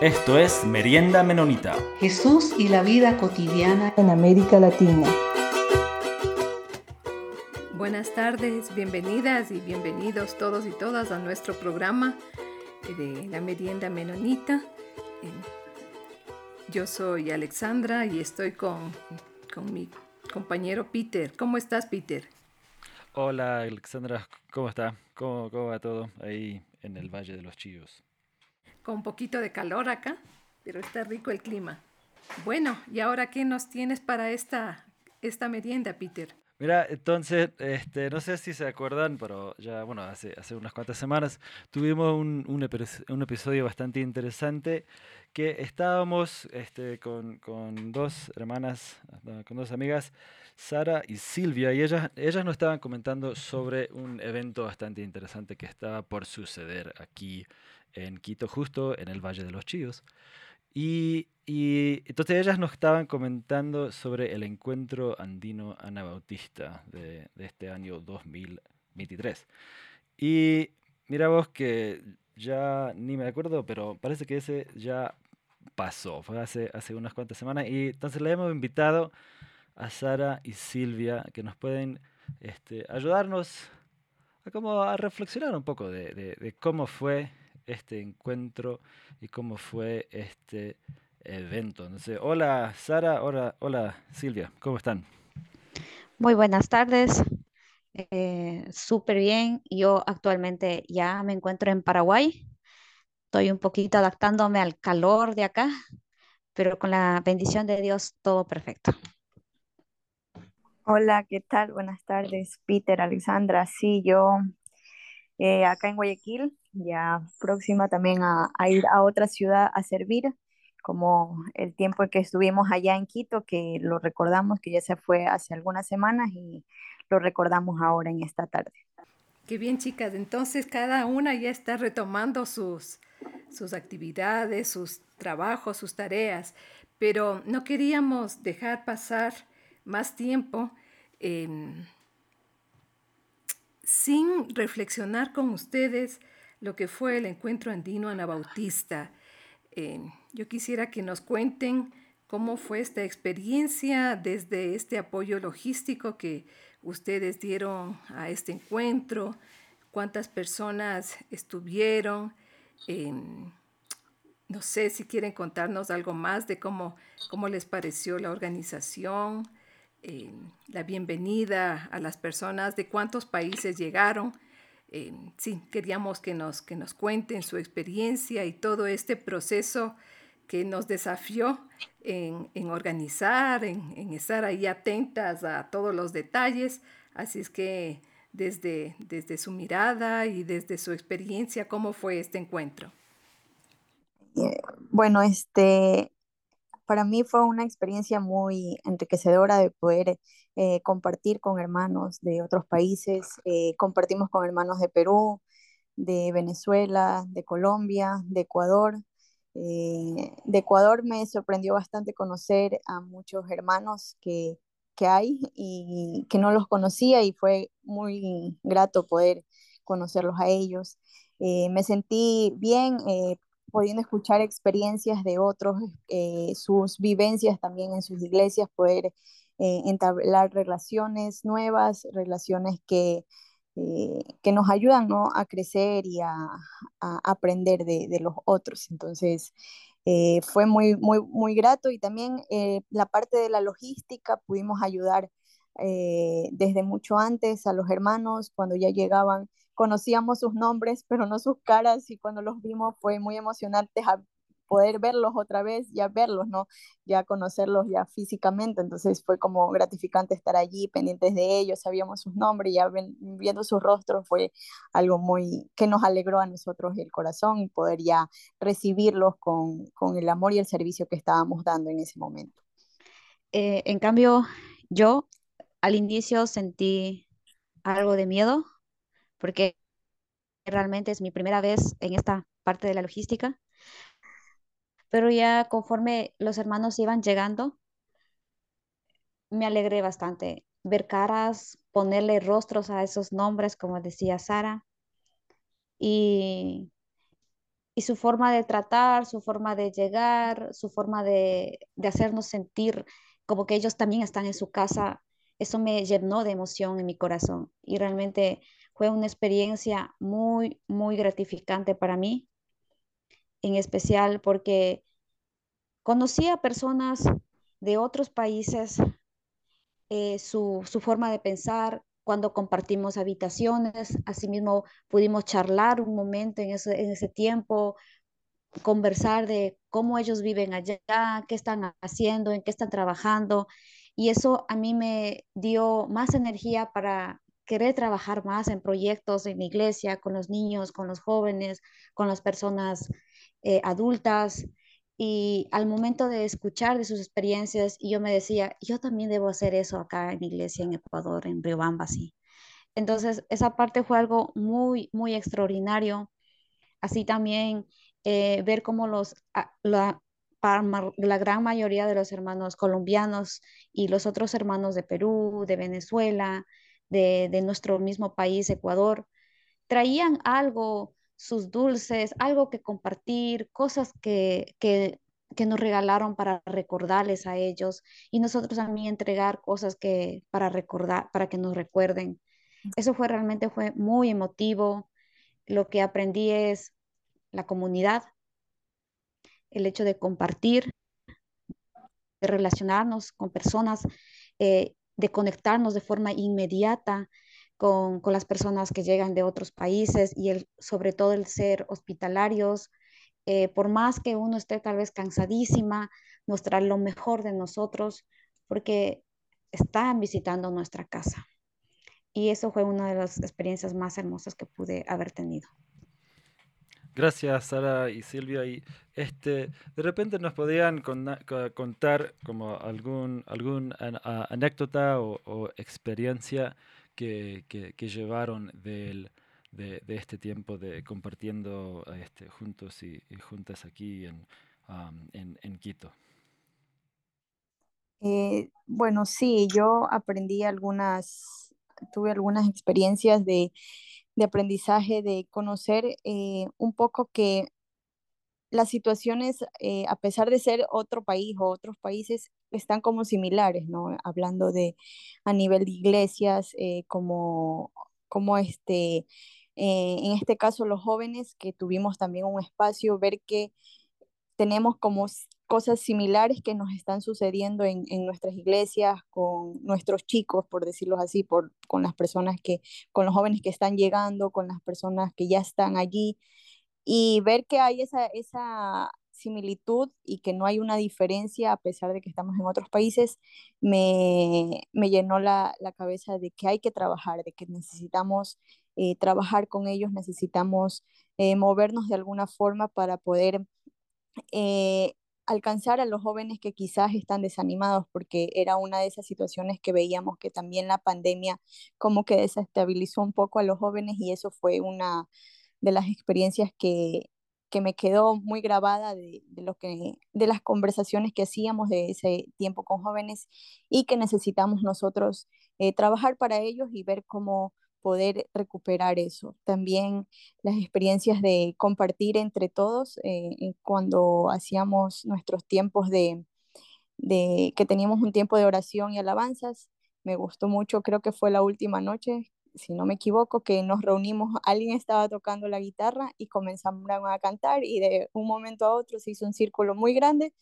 Esto es Merienda Menonita. Jesús y la vida cotidiana en América Latina. Buenas tardes, bienvenidas y bienvenidos todos y todas a nuestro programa de la Merienda Menonita. Yo soy Alexandra y estoy con, con mi compañero Peter. ¿Cómo estás, Peter? Hola, Alexandra, ¿cómo está? ¿Cómo, ¿Cómo, va todo ahí en el Valle de los Chillos? Con un poquito de calor acá, pero está rico el clima. Bueno, ¿y ahora qué nos tienes para esta, esta merienda, Peter? Mira, entonces, este, no sé si se acuerdan, pero ya, bueno, hace, hace unas cuantas semanas tuvimos un, un, episodio bastante interesante que estábamos este, con, con, dos hermanas, con dos amigas, Sara y Silvia, y ellas, ellas nos estaban comentando sobre un evento bastante interesante que estaba por suceder aquí en Quito, justo en el Valle de los Chíos. Y, y, entonces ellas nos estaban comentando sobre el encuentro andino anabautista de, de este año 2023. Y mira vos que ya ni me acuerdo, pero parece que ese ya pasó, fue hace, hace unas cuantas semanas. Y entonces le hemos invitado a Sara y Silvia que nos pueden este, ayudarnos a, como a reflexionar un poco de, de, de cómo fue este encuentro y cómo fue este evento. Entonces, hola Sara, hola, hola Silvia, ¿cómo están? Muy buenas tardes, eh, súper bien. Yo actualmente ya me encuentro en Paraguay. Estoy un poquito adaptándome al calor de acá, pero con la bendición de Dios todo perfecto. Hola, ¿qué tal? Buenas tardes, Peter, Alexandra. Sí, yo eh, acá en Guayaquil, ya próxima también a, ir a otra ciudad a servir, como el tiempo que estuvimos allá en Quito, que lo recordamos, que ya se fue hace algunas semanas y lo recordamos ahora en esta tarde. Qué bien, chicas. Entonces, cada una ya está retomando sus, sus actividades, sus trabajos, sus tareas, pero no queríamos dejar pasar más tiempo sin reflexionar con ustedes lo que fue el encuentro andino anabautista. Eh, yo quisiera que nos cuenten cómo fue esta experiencia desde este apoyo logístico que ustedes dieron a este encuentro, cuántas personas estuvieron. Em, no sé si quieren contarnos algo más de cómo, cómo les pareció la organización, em, la bienvenida a las personas, de cuántos países llegaron. Eh, sí, queríamos que nos, que nos cuenten su experiencia y todo este proceso que nos desafió en, organizar, en, estar ahí atentas a todos los detalles. Así es que desde, desde su mirada y desde su experiencia, ¿cómo fue este encuentro? Eh, bueno, este, para mí fue una experiencia muy enriquecedora de poder eh, compartir con hermanos de otros países. Eh, compartimos con hermanos de Perú, de Venezuela, de Colombia, de Ecuador. Eh, de Ecuador me sorprendió bastante conocer a muchos hermanos que, que hay y que no los conocía y fue muy grato poder conocerlos a ellos. me sentí bien pudiendo escuchar experiencias de otros, eh, sus vivencias también en sus iglesias, poder eh, entablar relaciones nuevas, relaciones que, eh, que nos ayudan ¿no? a crecer y a, a aprender de, de, los otros. Entonces, fue muy, muy, muy grato y también la parte de la logística pudimos ayudar desde mucho antes a los hermanos cuando ya llegaban conocíamos sus nombres, pero no sus caras, y cuando los vimos fue muy emocionante poder verlos otra vez, ya verlos, ¿no? Ya conocerlos ya físicamente, entonces fue como gratificante estar allí, pendientes de ellos, sabíamos sus nombres, ya viendo sus rostros fue algo muy que nos alegró a nosotros el corazón y poder ya recibirlos con, con el amor y el servicio que estábamos dando en ese momento. Eh, en cambio, yo al inicio sentí algo de miedo porque realmente es mi primera vez en esta parte de la logística. Pero ya conforme los hermanos iban llegando, me alegré bastante ver caras, ponerle rostros a esos nombres, como decía Sara. Y y su forma de tratar, su forma de llegar, su forma de, de hacernos sentir como que ellos también están en su casa, eso me llenó de emoción en mi corazón y realmente fue una experiencia muy, muy gratificante para mí, en especial porque conocí a personas de otros países, eh, su, su forma de pensar, cuando compartimos habitaciones, asimismo pudimos charlar un momento en ese, en ese tiempo, conversar de cómo ellos viven allá, qué están haciendo, en qué están trabajando. Y eso a mí me dio más energía para querer trabajar más en proyectos en la iglesia, con los niños, con los jóvenes, con las personas eh, adultas. Y al momento de escuchar de sus experiencias, yo me decía, yo también debo hacer eso acá en la iglesia en Ecuador, en Riobamba, sí. Entonces, esa parte fue algo muy, muy extraordinario. Así también eh, ver cómo los, ah, la, la gran mayoría de los hermanos colombianos y los otros hermanos de Perú, de Venezuela, de, de nuestro mismo país, Ecuador, traían algo, sus dulces, algo que compartir, cosas que, que, que nos regalaron para recordarles a ellos y nosotros también entregar cosas que para recordar, para que nos recuerden. Eso fue realmente fue muy emotivo. Lo que aprendí es la comunidad, el hecho de compartir, de relacionarnos con personas, eh, de conectarnos de forma inmediata con, con, las personas que llegan de otros países y sobre todo el ser hospitalarios, eh, por más que uno esté tal vez cansadísima, mostrar lo mejor de nosotros, porque están visitando nuestra casa. Y eso fue una de las experiencias más hermosas que pude haber tenido. Gracias, Sara y Silvia. Y este, de repente nos podían contar como algún, algún anécdota o, experiencia que, que, llevaron del, de, este tiempo de compartiendo este, juntos y, juntas aquí en, en, en, Quito. Eh, bueno, sí, yo aprendí algunas, tuve algunas experiencias de de aprendizaje, de conocer eh, un poco que las situaciones, eh, a pesar de ser otro país o otros países, están como similares, ¿no? Hablando de a nivel de iglesias, eh, como, como este, en este caso los jóvenes que tuvimos también un espacio, ver que tenemos como cosas similares que nos están sucediendo en, en, nuestras iglesias, con nuestros chicos, por decirlo así, por, con las personas que, con los jóvenes que están llegando, con las personas que ya están allí, y ver que hay esa, esa similitud y que no hay una diferencia a pesar de que estamos en otros países, me, me llenó la, la, cabeza de que hay que trabajar, de que necesitamos eh, trabajar con ellos, necesitamos eh, movernos de alguna forma para poder eh, alcanzar a los jóvenes que quizás están desanimados, porque era una de esas situaciones que veíamos que también la pandemia como que desestabilizó un poco a los jóvenes y eso fue una de las experiencias que, que me quedó muy grabada de, de, lo que, de las conversaciones que hacíamos de ese tiempo con jóvenes y que necesitamos nosotros eh, trabajar para ellos y ver cómo poder recuperar eso. También las experiencias de compartir entre todos eh, cuando hacíamos nuestros tiempos de, de, que teníamos un tiempo de oración y alabanzas. Me gustó mucho, creo que fue la última noche, si no me equivoco, que nos reunimos, alguien estaba tocando la guitarra y comenzamos a cantar y de un momento a otro se hizo un círculo muy grande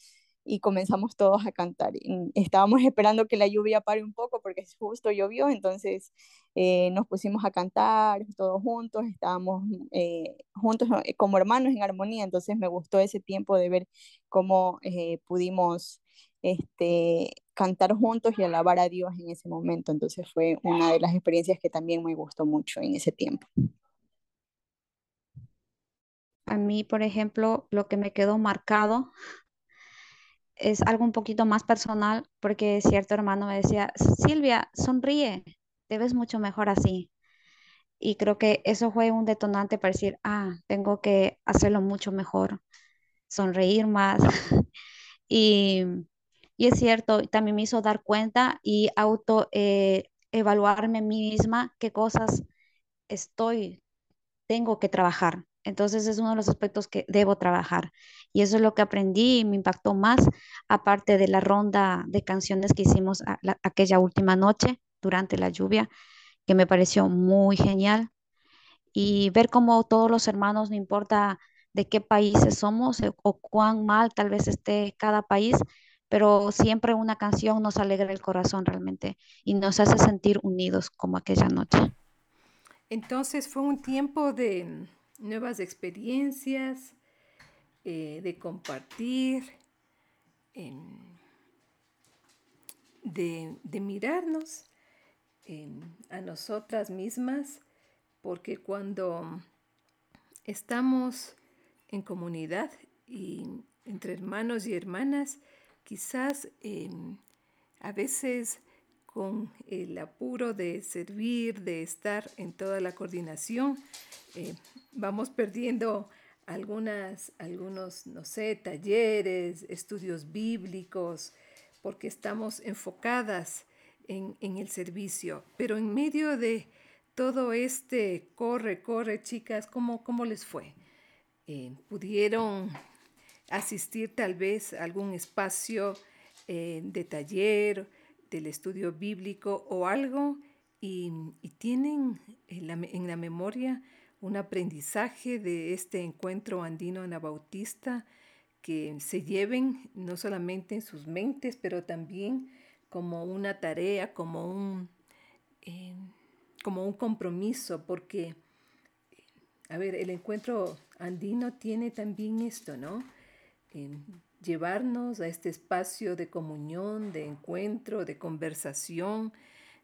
y comenzamos todos a cantar. Estábamos esperando que la lluvia pare un poco porque justo llovió, entonces eh, nos pusimos a cantar todos juntos, estábamos eh, juntos eh, como hermanos en armonía, entonces me gustó ese tiempo de ver cómo pudimos este, cantar juntos y alabar a Dios en ese momento, entonces fue una de las experiencias que también me gustó mucho en ese tiempo. A mí, por ejemplo, lo que me quedó marcado es algo un poquito más personal porque cierto hermano me decía, Silvia, sonríe, te ves mucho mejor así. Y creo que eso fue un detonante para decir, ah, tengo que hacerlo mucho mejor, sonreír más. y, y, es cierto, también me hizo dar cuenta y auto eh, evaluarme mí misma qué cosas estoy, tengo que trabajar Entonces es uno de los aspectos que debo trabajar. Y eso es lo que aprendí y me impactó más, aparte de la ronda de canciones que hicimos aquella última noche durante la lluvia, que me pareció muy genial. Y ver cómo todos los hermanos, no importa de qué países somos eh, o cuán mal tal vez esté cada país, pero siempre una canción nos alegra el corazón realmente y nos hace sentir unidos como aquella noche. Entonces fue un tiempo de nuevas experiencias, eh, de compartir, de, mirarnos a nosotras mismas, porque cuando estamos en comunidad y entre hermanos y hermanas, quizás em, a veces con el apuro de servir, de estar en toda la coordinación, eh, vamos perdiendo algunas, algunos, no sé, talleres, estudios bíblicos, porque estamos enfocadas en, el servicio. Pero en medio de todo este corre, corre, chicas, ¿cómo, cómo les fue? Eh, ¿Pudieron asistir tal vez a algún espacio eh, de taller, del estudio bíblico o algo y, tienen en la, memoria un aprendizaje de este encuentro andino anabautista que se lleven no solamente en sus mentes, pero también como una tarea, como un, eh, como un compromiso, porque, a ver, el encuentro andino tiene también esto, ¿no? llevarnos a este espacio de comunión, de encuentro, de conversación,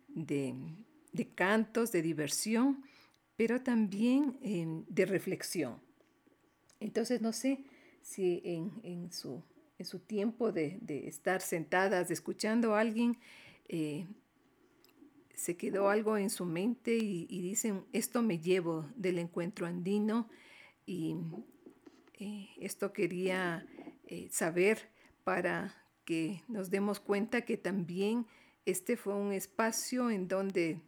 de, cantos, de diversión, pero también em, de reflexión. Entonces, no sé si en, su, en su, tiempo de, estar sentadas, escuchando a alguien, eh, se quedó algo en su mente y, dicen, esto me llevo del encuentro andino y eh, esto quería eh, saber para que nos demos cuenta que también este fue un espacio en donde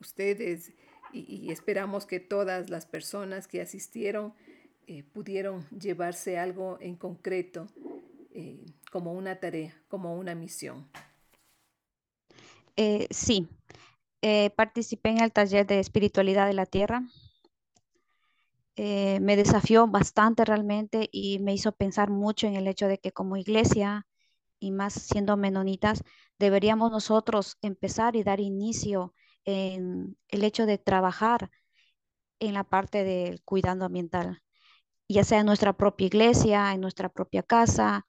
ustedes y, esperamos que todas las personas que asistieron eh, pudieron llevarse algo en concreto eh, como una tarea, como una misión. sí, participé en el taller de espiritualidad de la tierra. Eh, me desafió bastante realmente y me hizo pensar mucho en el hecho de que como iglesia y más siendo menonitas, deberíamos nosotros empezar y dar inicio en el hecho de trabajar en la parte del cuidado ambiental, ya sea en nuestra propia iglesia, en nuestra propia casa,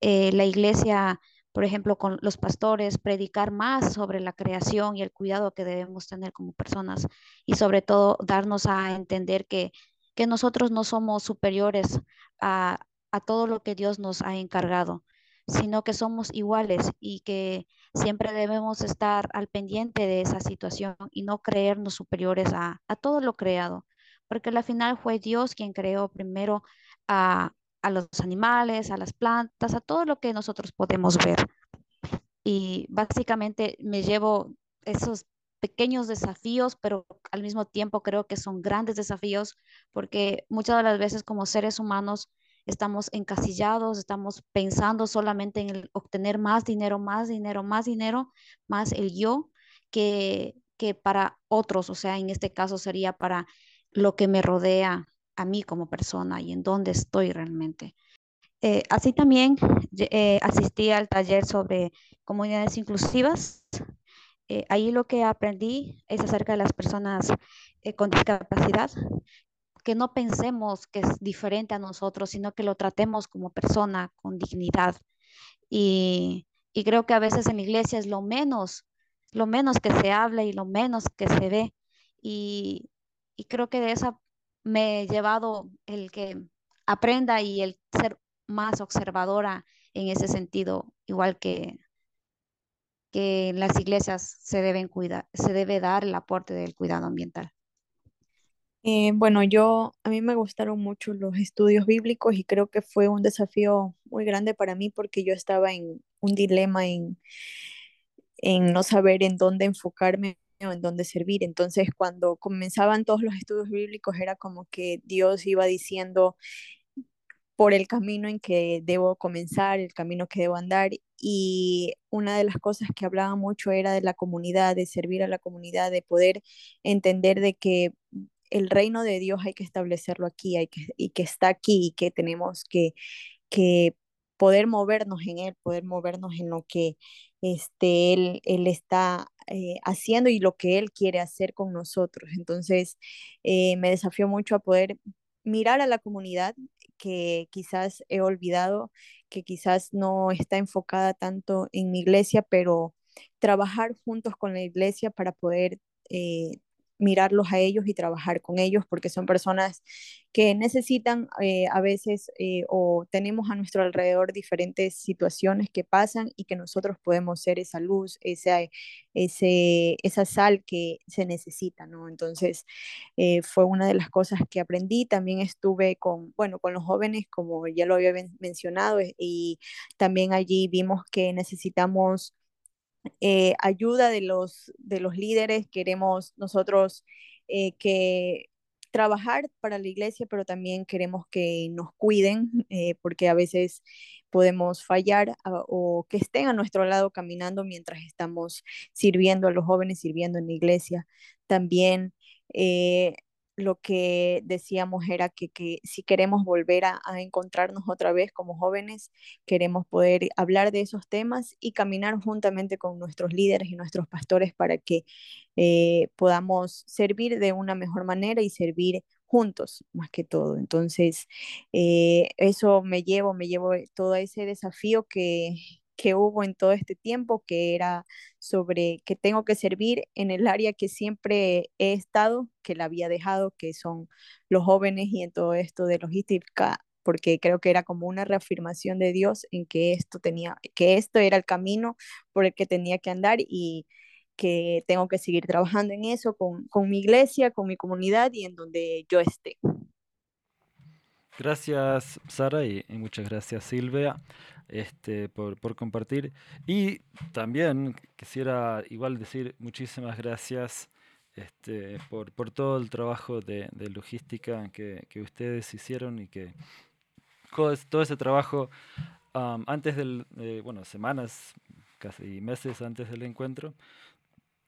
eh, la iglesia, por ejemplo, con los pastores, predicar más sobre la creación y el cuidado que debemos tener como personas y sobre todo darnos a entender que que nosotros no somos superiores a, todo lo que Dios nos ha encargado, sino que somos iguales y que siempre debemos estar al pendiente de esa situación y no creernos superiores a, todo lo creado, porque al final fue Dios quien creó primero a, a los animales, a las plantas, a todo lo que nosotros podemos ver. Y básicamente me llevo esos pequeños desafíos, pero al mismo tiempo creo que son grandes desafíos porque muchas de las veces como seres humanos estamos encasillados, estamos pensando solamente en el obtener más dinero, más dinero, más dinero, más el yo, que, que para otros, o sea, en este caso sería para lo que me rodea a mí como persona y en dónde estoy realmente. Eh, así también eh, asistí al taller sobre comunidades inclusivas eh, ahí lo que aprendí es acerca de las personas eh, con discapacidad, que no pensemos que es diferente a nosotros, sino que lo tratemos como persona con dignidad. Y, creo que a veces en la iglesia es lo menos, lo menos que se habla y lo menos que se ve. Y, y creo que de esa me he llevado el que aprenda y el ser más observadora en ese sentido, igual que que en las iglesias se deben cuidar, se debe dar el aporte del cuidado ambiental. Eh, bueno, yo, a mí me gustaron mucho los estudios bíblicos y creo que fue un desafío muy grande para mí porque yo estaba en un dilema en, en no saber en dónde enfocarme en donde servir. Entonces, cuando comenzaban todos los estudios bíblicos, era como que Dios iba diciendo por el camino en que debo comenzar, el camino que debo andar. Y una de las cosas que hablaba mucho era de la comunidad, de servir a la comunidad, de poder entender de que el reino de Dios hay que establecerlo aquí hay que, y que está aquí y que tenemos que, que poder movernos en él, poder movernos en lo que este, él, él está eh, haciendo y lo que él quiere hacer con nosotros. Entonces, eh, me desafió mucho a poder mirar a la comunidad que quizás he olvidado, que quizás no está enfocada tanto en mi iglesia, pero trabajar juntos con la iglesia para poder eh, mirarlos a ellos y trabajar con ellos, porque son personas que necesitan eh, a veces eh, o tenemos a nuestro alrededor diferentes situaciones que pasan y que nosotros podemos ser esa luz, esa, ese, esa sal que se necesita, ¿no? Entonces, eh, fue una de las cosas que aprendí. También estuve con, bueno, con los jóvenes, como ya lo había mencionado, y también allí vimos que necesitamos eh, ayuda de los, de los líderes, queremos nosotros eh, que trabajar para la iglesia, pero también queremos que nos cuiden, eh, porque a veces podemos fallar ah, o que estén a nuestro lado caminando mientras estamos sirviendo a los jóvenes, sirviendo en la iglesia. También lo que decíamos era que, si queremos volver a, encontrarnos otra vez como jóvenes, queremos poder hablar de esos temas y caminar juntamente con nuestros líderes y nuestros pastores para que eh, podamos servir de una mejor manera y servir juntos más que todo. Entonces, eh, eso me llevo, me llevo todo ese desafío que, que hubo en todo este tiempo, que era sobre que tengo que servir en el área que siempre he estado, que la había dejado, que son los jóvenes y en todo esto de logística, porque creo que era como una reafirmación de Dios en que esto tenía, que esto era el camino por el que tenía que andar y que tengo que seguir trabajando en eso con, con mi iglesia, con mi comunidad y en donde yo esté. Gracias, Sara, y, muchas gracias, Silvia, este, por, por, compartir. Y también quisiera igual decir muchísimas gracias este, por, por todo el trabajo de, de logística que, que, ustedes hicieron y que todo ese trabajo antes del, bueno, semanas, casi meses antes del encuentro,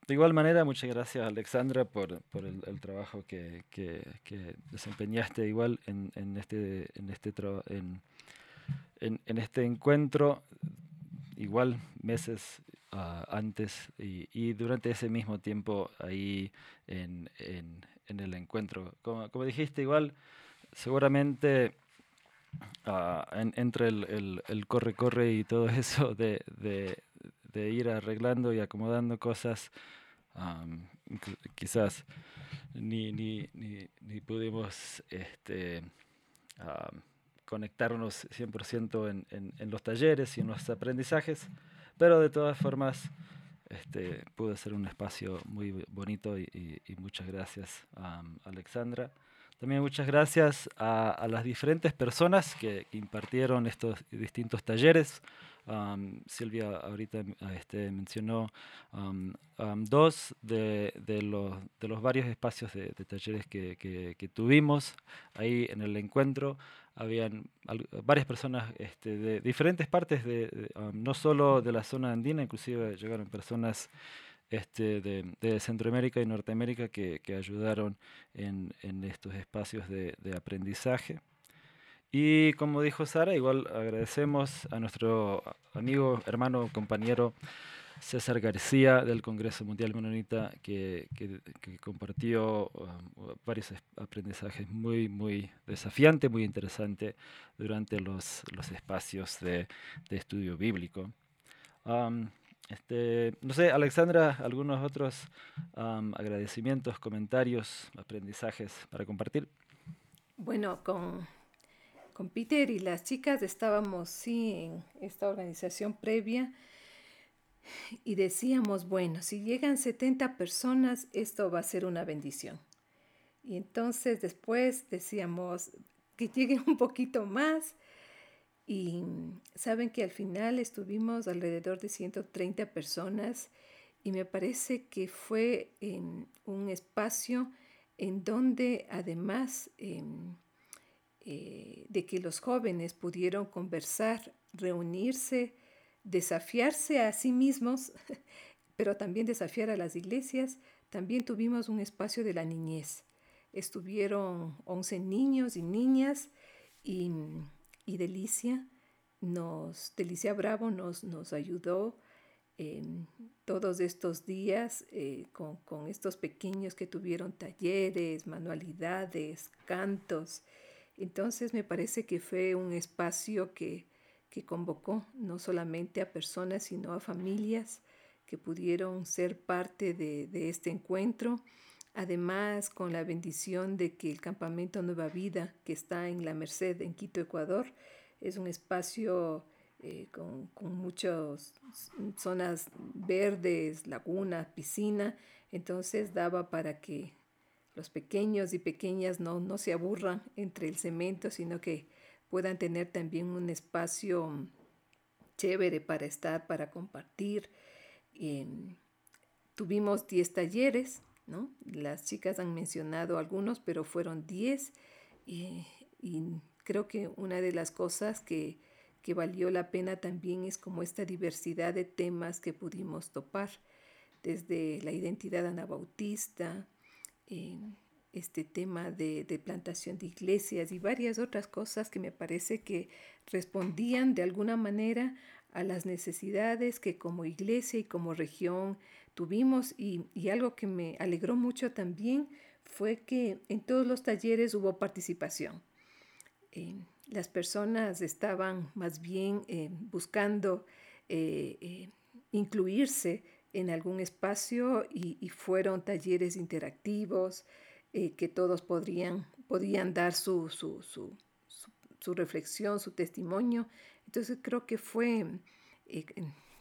de igual manera, muchas gracias Alexandra por, por el, el, trabajo que, que, desempeñaste igual en, en este, en, este en, en, este encuentro, igual meses uh, antes y, y, durante ese mismo tiempo ahí en, el encuentro. Como, como, dijiste, igual seguramente uh, entre el, el, corre, corre y todo eso de, de de ir arreglando y acomodando cosas, quizás ni, ni, ni, pudimos este, conectarnos 100% en, en, en, los talleres y en los aprendizajes, pero de todas formas este, pudo ser un espacio muy bonito y, muchas gracias a Alexandra. También muchas gracias a, las diferentes personas que impartieron estos distintos talleres. Silvia ahorita este, mencionó dos de, los, de, los, varios espacios de, talleres que, tuvimos ahí en el encuentro. Habían varias personas este, de diferentes partes, de, no solo de la zona andina, inclusive llegaron personas este, de, Centroamérica y Norteamérica que, que ayudaron en, en, estos espacios de, de aprendizaje. Y como dijo Sara, igual agradecemos a nuestro amigo, hermano, compañero César García del Congreso Mundial Menonita que, compartió um, varios aprendizajes muy, muy desafiantes, muy interesantes durante los, los espacios de, de estudio bíblico. Um, este, no sé, Alexandra, algunos otros um, agradecimientos, comentarios, aprendizajes para compartir. Bueno, con con Peter y las chicas estábamos, sí, en esta organización previa y decíamos, bueno, si llegan 70 personas, esto va a ser una bendición. Y entonces después decíamos que lleguen un poquito más y saben que al final estuvimos alrededor de 130 personas y me parece que fue en un espacio en donde además em, eh, de que los jóvenes pudieron conversar, reunirse, desafiarse a sí mismos, pero también desafiar a las iglesias, también tuvimos un espacio de la niñez. Estuvieron 11 niños y niñas y, Delicia, nos, Delicia Bravo nos, nos ayudó en todos estos días eh, con, con, estos pequeños que tuvieron talleres, manualidades, cantos. Entonces me parece que fue un espacio que, que convocó no solamente a personas, sino a familias que pudieron ser parte de, de este encuentro. Además, con la bendición de que el campamento Nueva Vida, que está en La Merced, en Quito, Ecuador, es un espacio eh, con, muchas zonas verdes, lagunas, piscina, entonces daba para que los pequeños y pequeñas no, no se aburran entre el cemento, sino que puedan tener también un espacio chévere para estar, para compartir. tuvimos 10 talleres, ¿no? Las chicas han mencionado algunos, pero fueron 10 y creo que una de las cosas que que valió la pena también es como esta diversidad de temas que pudimos topar, desde la identidad anabautista, este tema de, plantación de iglesias y varias otras cosas que me parece que respondían de alguna manera a las necesidades que como iglesia y como región tuvimos y, algo que me alegró mucho también fue que en todos los talleres hubo participación. Eh, las personas estaban más bien eh, buscando eh, incluirse en algún espacio y, fueron talleres interactivos que todos podrían, podían dar su, su, su, reflexión, su testimonio. Entonces creo que fue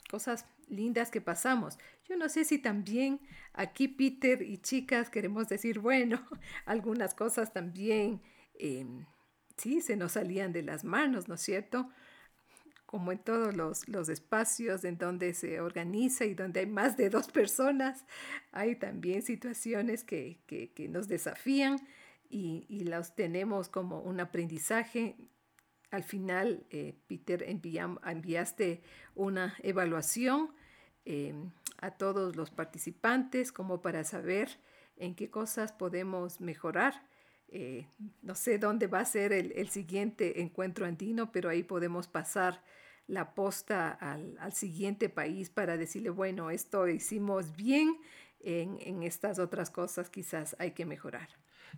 cosas lindas que pasamos. Yo no sé si también aquí Peter y chicas queremos decir, bueno, algunas cosas también em, sí, se nos salían de las manos, ¿no es cierto? Como en todos los, espacios en donde se organiza y donde hay más de dos personas, hay también situaciones que, nos desafían y, los tenemos como un aprendizaje. Al final, eh, Peter, enviaste una evaluación em, a todos los participantes como para saber en qué cosas podemos mejorar eh, no sé dónde va a ser el, siguiente encuentro andino, pero ahí podemos pasar la posta al, siguiente país para decirle, bueno, esto hicimos bien, en, estas otras cosas quizás hay que mejorar.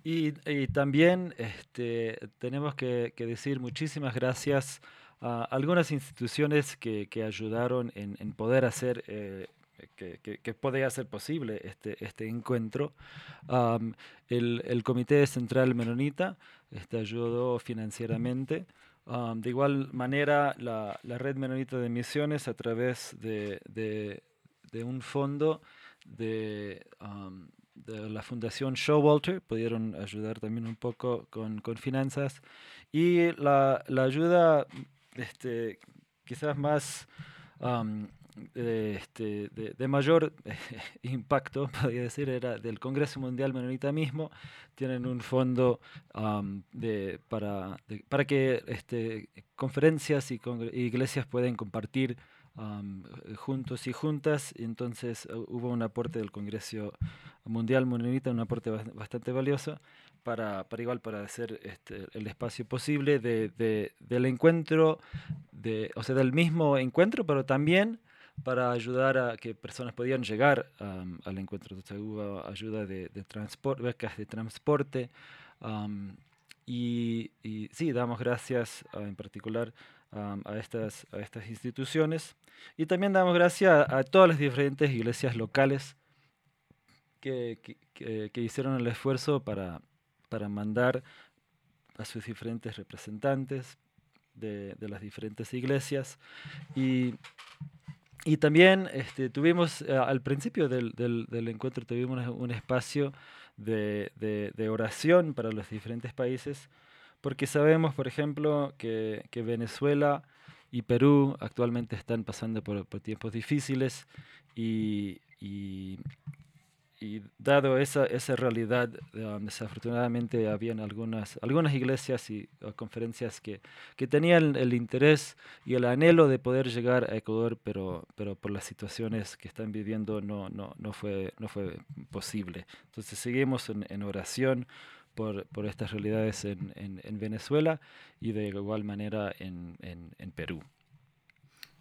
Y, también este, tenemos que, decir muchísimas gracias a algunas instituciones que, ayudaron en, poder hacer eh, que, que, podía ser posible este, este encuentro. el, el, Comité Central Menonita este, ayudó financieramente. De igual manera, la, la, Red Menonita de Misiones, a través de, de, un fondo de, la Fundación Showalter, pudieron ayudar también un poco con, con finanzas. Y la, la ayuda este, quizás más de, este, de, mayor impacto, podría decir, era del Congreso Mundial Menonita mismo. Tienen un fondo de, para, para que este, conferencias y iglesias pueden compartir juntos y juntas. Entonces uh, hubo un aporte del Congreso Mundial Menonita, un aporte bastante valioso. Para, para, igual para hacer este, el espacio posible de, de, del encuentro, de, o sea, del mismo encuentro, pero también para ayudar a que personas podían llegar al encuentro. Entonces hubo ayuda de, de transporte, becas de transporte. y, sí, damos gracias en particular a, estas, a estas instituciones. Y también damos gracias a, todas las diferentes iglesias locales que, que, que, hicieron el esfuerzo para, para mandar a sus diferentes representantes de, de las diferentes iglesias. Y y también este, tuvimos, eh, al principio del, encuentro, tuvimos un espacio de, oración para los diferentes países, porque sabemos, por ejemplo, que, Venezuela y Perú actualmente están pasando por, tiempos difíciles y, dado esa, esa realidad, desafortunadamente habían algunas, algunas iglesias y conferencias que, que tenían el interés y el anhelo de poder llegar a Ecuador, pero, pero por las situaciones que están viviendo no, no, no, fue, no fue posible. Entonces seguimos en, en oración por, por, estas realidades en, en, en, Venezuela y de igual manera en, en Perú.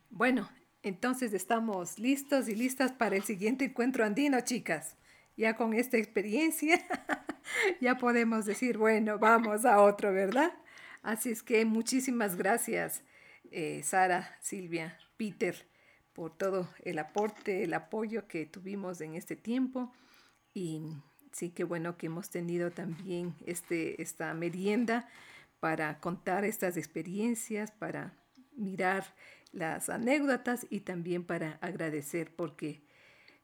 Bueno, entonces estamos listos y listas para el siguiente encuentro andino, chicas. Ya con esta experiencia, ya podemos decir, bueno, vamos a otro, ¿verdad? Así es que muchísimas gracias, eh, Sara, Silvia, Peter, por todo el aporte, el apoyo que tuvimos en este tiempo. Y sí, qué bueno que hemos tenido también este, esta merienda para contar estas experiencias, para mirar las anécdotas y también para agradecer porque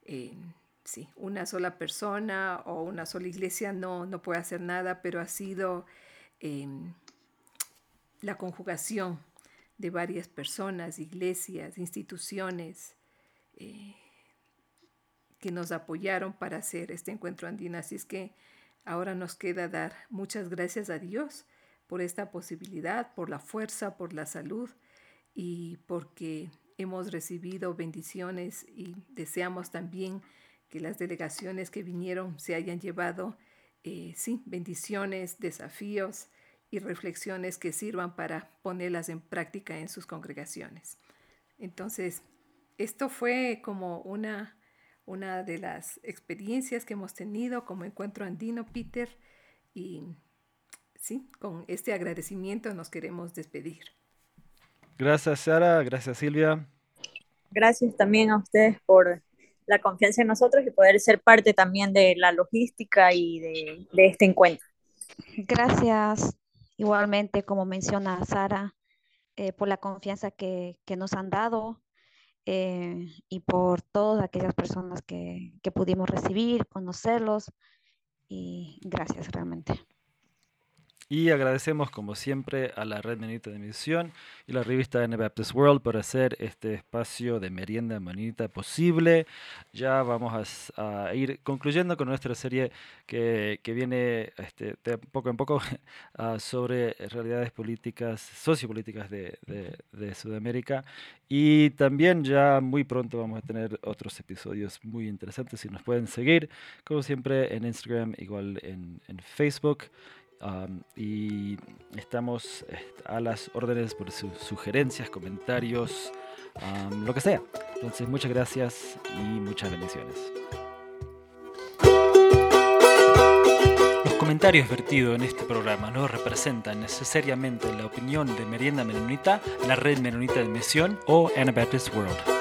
eh, sí, una sola persona o una sola iglesia no, no puede hacer nada, pero ha sido em, la conjugación de varias personas, iglesias, instituciones eh, que nos apoyaron para hacer este encuentro andino. Así es que ahora nos queda dar muchas gracias a Dios por esta posibilidad, por la fuerza, por la salud y porque hemos recibido bendiciones y deseamos también que las delegaciones que vinieron se hayan llevado, eh, sí, bendiciones, desafíos y reflexiones que sirvan para ponerlas en práctica en sus congregaciones. Entonces, esto fue como una, una de las experiencias que hemos tenido como encuentro andino, Peter, y sí, con este agradecimiento nos queremos despedir. Gracias, Sara. Gracias, Silvia. Gracias también a ustedes por la confianza en nosotros y poder ser parte también de la logística y de, este encuentro. Gracias, igualmente, como menciona Sara, eh, por la confianza que, nos han dado eh, y por todas aquellas personas que, que pudimos recibir, conocerlos. Y gracias realmente. Y agradecemos como siempre a la Red Menita de Misión y la revista Anabaptist World por hacer este espacio de merienda menita posible. Ya vamos a, ir concluyendo con nuestra serie que, que viene este, de poco en poco uh, sobre realidades políticas, sociopolíticas de, de, de, Sudamérica. Y también ya muy pronto vamos a tener otros episodios muy interesantes. Si nos pueden seguir, como siempre, en Instagram, igual en, en Facebook y estamos a las órdenes por sus sugerencias, comentarios, lo que sea. Entonces, muchas gracias y muchas bendiciones. Los comentarios vertidos en este programa no representan necesariamente la opinión de Merienda Menonita, la Red Menonita de Misión o Anabaptist World.